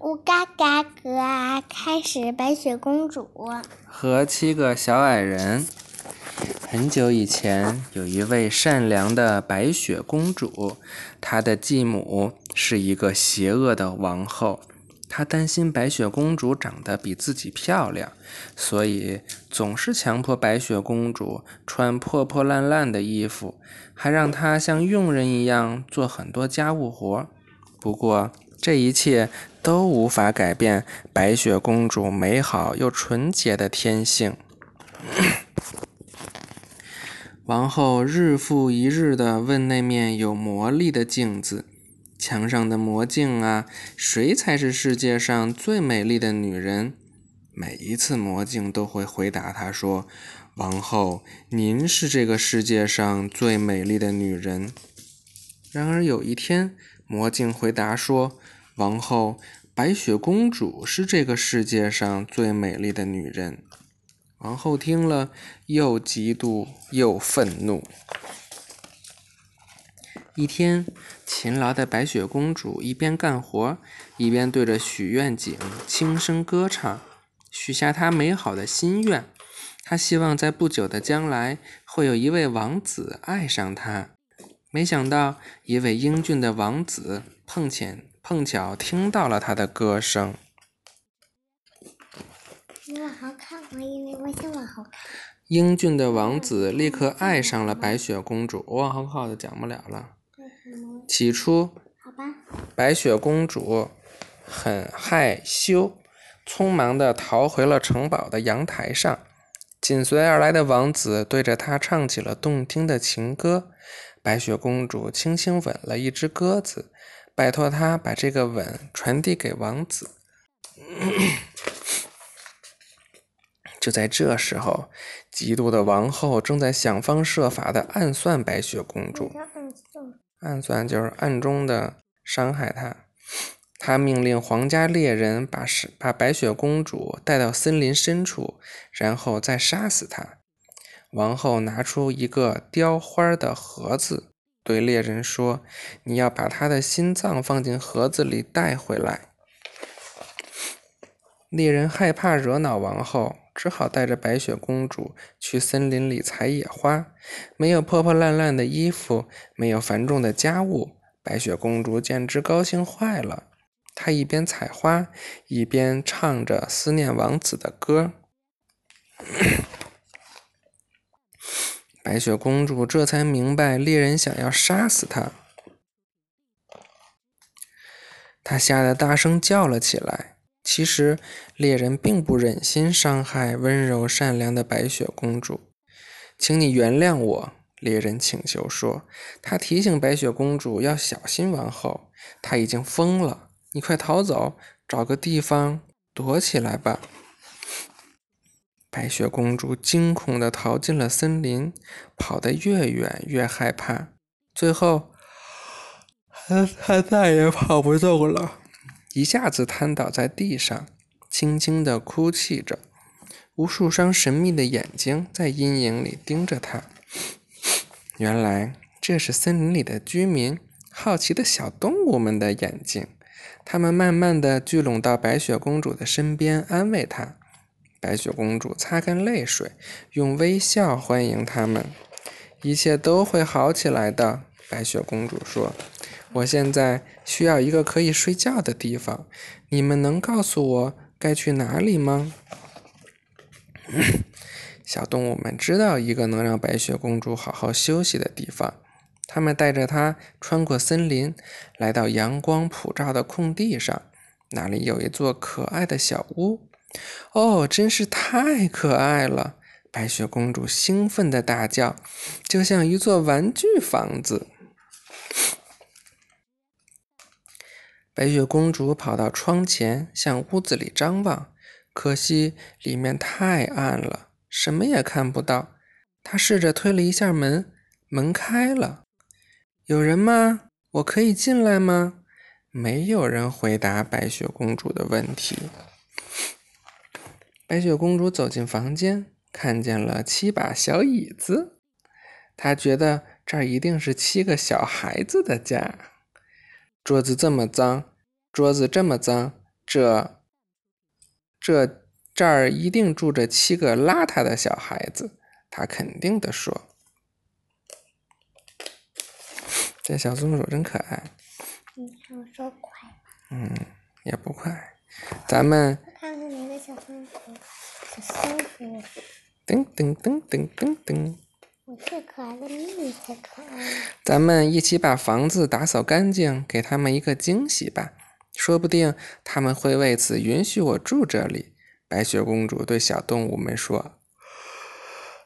乌嘎嘎嘎，开始白雪公主和七个小矮人。很久以前，有一位善良的白雪公主，她的继母是一个邪恶的王后。她担心白雪公主长得比自己漂亮，所以总是强迫白雪公主穿破破烂烂的衣服，还让她像佣人一样做很多家务活。不过，这一切都无法改变白雪公主美好又纯洁的天性。王后日复一日地问那面有魔力的镜子：“墙上的魔镜啊，谁才是世界上最美丽的女人？”每一次魔镜都会回答她说：“王后，您是这个世界上最美丽的女人。”然而有一天，魔镜回答说：“王后，白雪公主是这个世界上最美丽的女人。”王后听了，又嫉妒又愤怒。一天，勤劳的白雪公主一边干活，一边对着许愿井轻声歌唱，许下她美好的心愿。她希望在不久的将来，会有一位王子爱上她。没想到，一位英俊的王子碰见碰巧听到了她的歌声。你往后看，我以为我想往后看。英俊的王子立刻爱上了白雪公主。我往后靠的讲不了了。起初，白雪公主很害羞，匆忙地逃回了城堡的阳台上。紧随而来的王子对着她唱起了动听的情歌。白雪公主轻轻吻了一只鸽子，拜托他把这个吻传递给王子。就在这时候，嫉妒的王后正在想方设法的暗算白雪公主。暗算就是暗中的伤害她。她命令皇家猎人把把白雪公主带到森林深处，然后再杀死她。王后拿出一个雕花的盒子，对猎人说：“你要把他的心脏放进盒子里带回来。”猎人害怕惹恼王后。只好带着白雪公主去森林里采野花。没有破破烂烂的衣服，没有繁重的家务，白雪公主简直高兴坏了。她一边采花，一边唱着思念王子的歌。白雪公主这才明白猎人想要杀死她，她吓得大声叫了起来。其实，猎人并不忍心伤害温柔善良的白雪公主。请你原谅我，猎人请求说。他提醒白雪公主要小心王后，她已经疯了。你快逃走，找个地方躲起来吧。白雪公主惊恐地逃进了森林，跑得越远越害怕，最后，她再也跑不动了。一下子瘫倒在地上，轻轻地哭泣着。无数双神秘的眼睛在阴影里盯着她。原来这是森林里的居民，好奇的小动物们的眼睛。他们慢慢地聚拢到白雪公主的身边，安慰她。白雪公主擦干泪水，用微笑欢迎他们。一切都会好起来的，白雪公主说。我现在需要一个可以睡觉的地方，你们能告诉我该去哪里吗？小动物们知道一个能让白雪公主好好休息的地方，他们带着她穿过森林，来到阳光普照的空地上，那里有一座可爱的小屋。哦，真是太可爱了！白雪公主兴奋地大叫，就像一座玩具房子。白雪公主跑到窗前，向屋子里张望，可惜里面太暗了，什么也看不到。她试着推了一下门，门开了。有人吗？我可以进来吗？没有人回答白雪公主的问题。白雪公主走进房间，看见了七把小椅子，她觉得这儿一定是七个小孩子的家。桌子这么脏，桌子这么脏，这这这儿一定住着七个邋遢的小孩子。她肯定的说：“这小松鼠真可爱。”你想说快？嗯，也不快。咱们看看小松鼠，小松鼠。噔噔噔噔噔噔。我最可爱的咪咪才可爱。咱们一起把房子打扫干净，给他们一个惊喜吧。说不定他们会为此允许我住这里。白雪公主对小动物们说。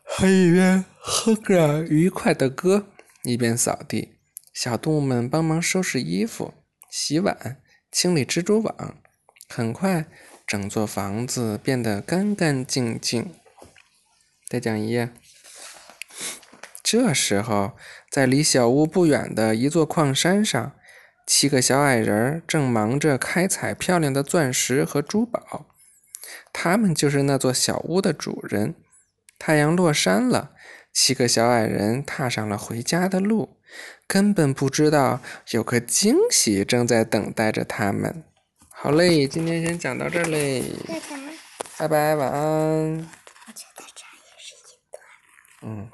还一边哼着愉快的歌，一边扫地。小动物们帮忙收拾衣服、洗碗、清理蜘蛛网。很快，整座房子变得干干净净。再讲一页。这时候，在离小屋不远的一座矿山上，七个小矮人正忙着开采漂亮的钻石和珠宝。他们就是那座小屋的主人。太阳落山了，七个小矮人踏上了回家的路，根本不知道有个惊喜正在等待着他们。好嘞，今天先讲到这儿嘞，拜拜，晚安。我觉得这也是一段。嗯。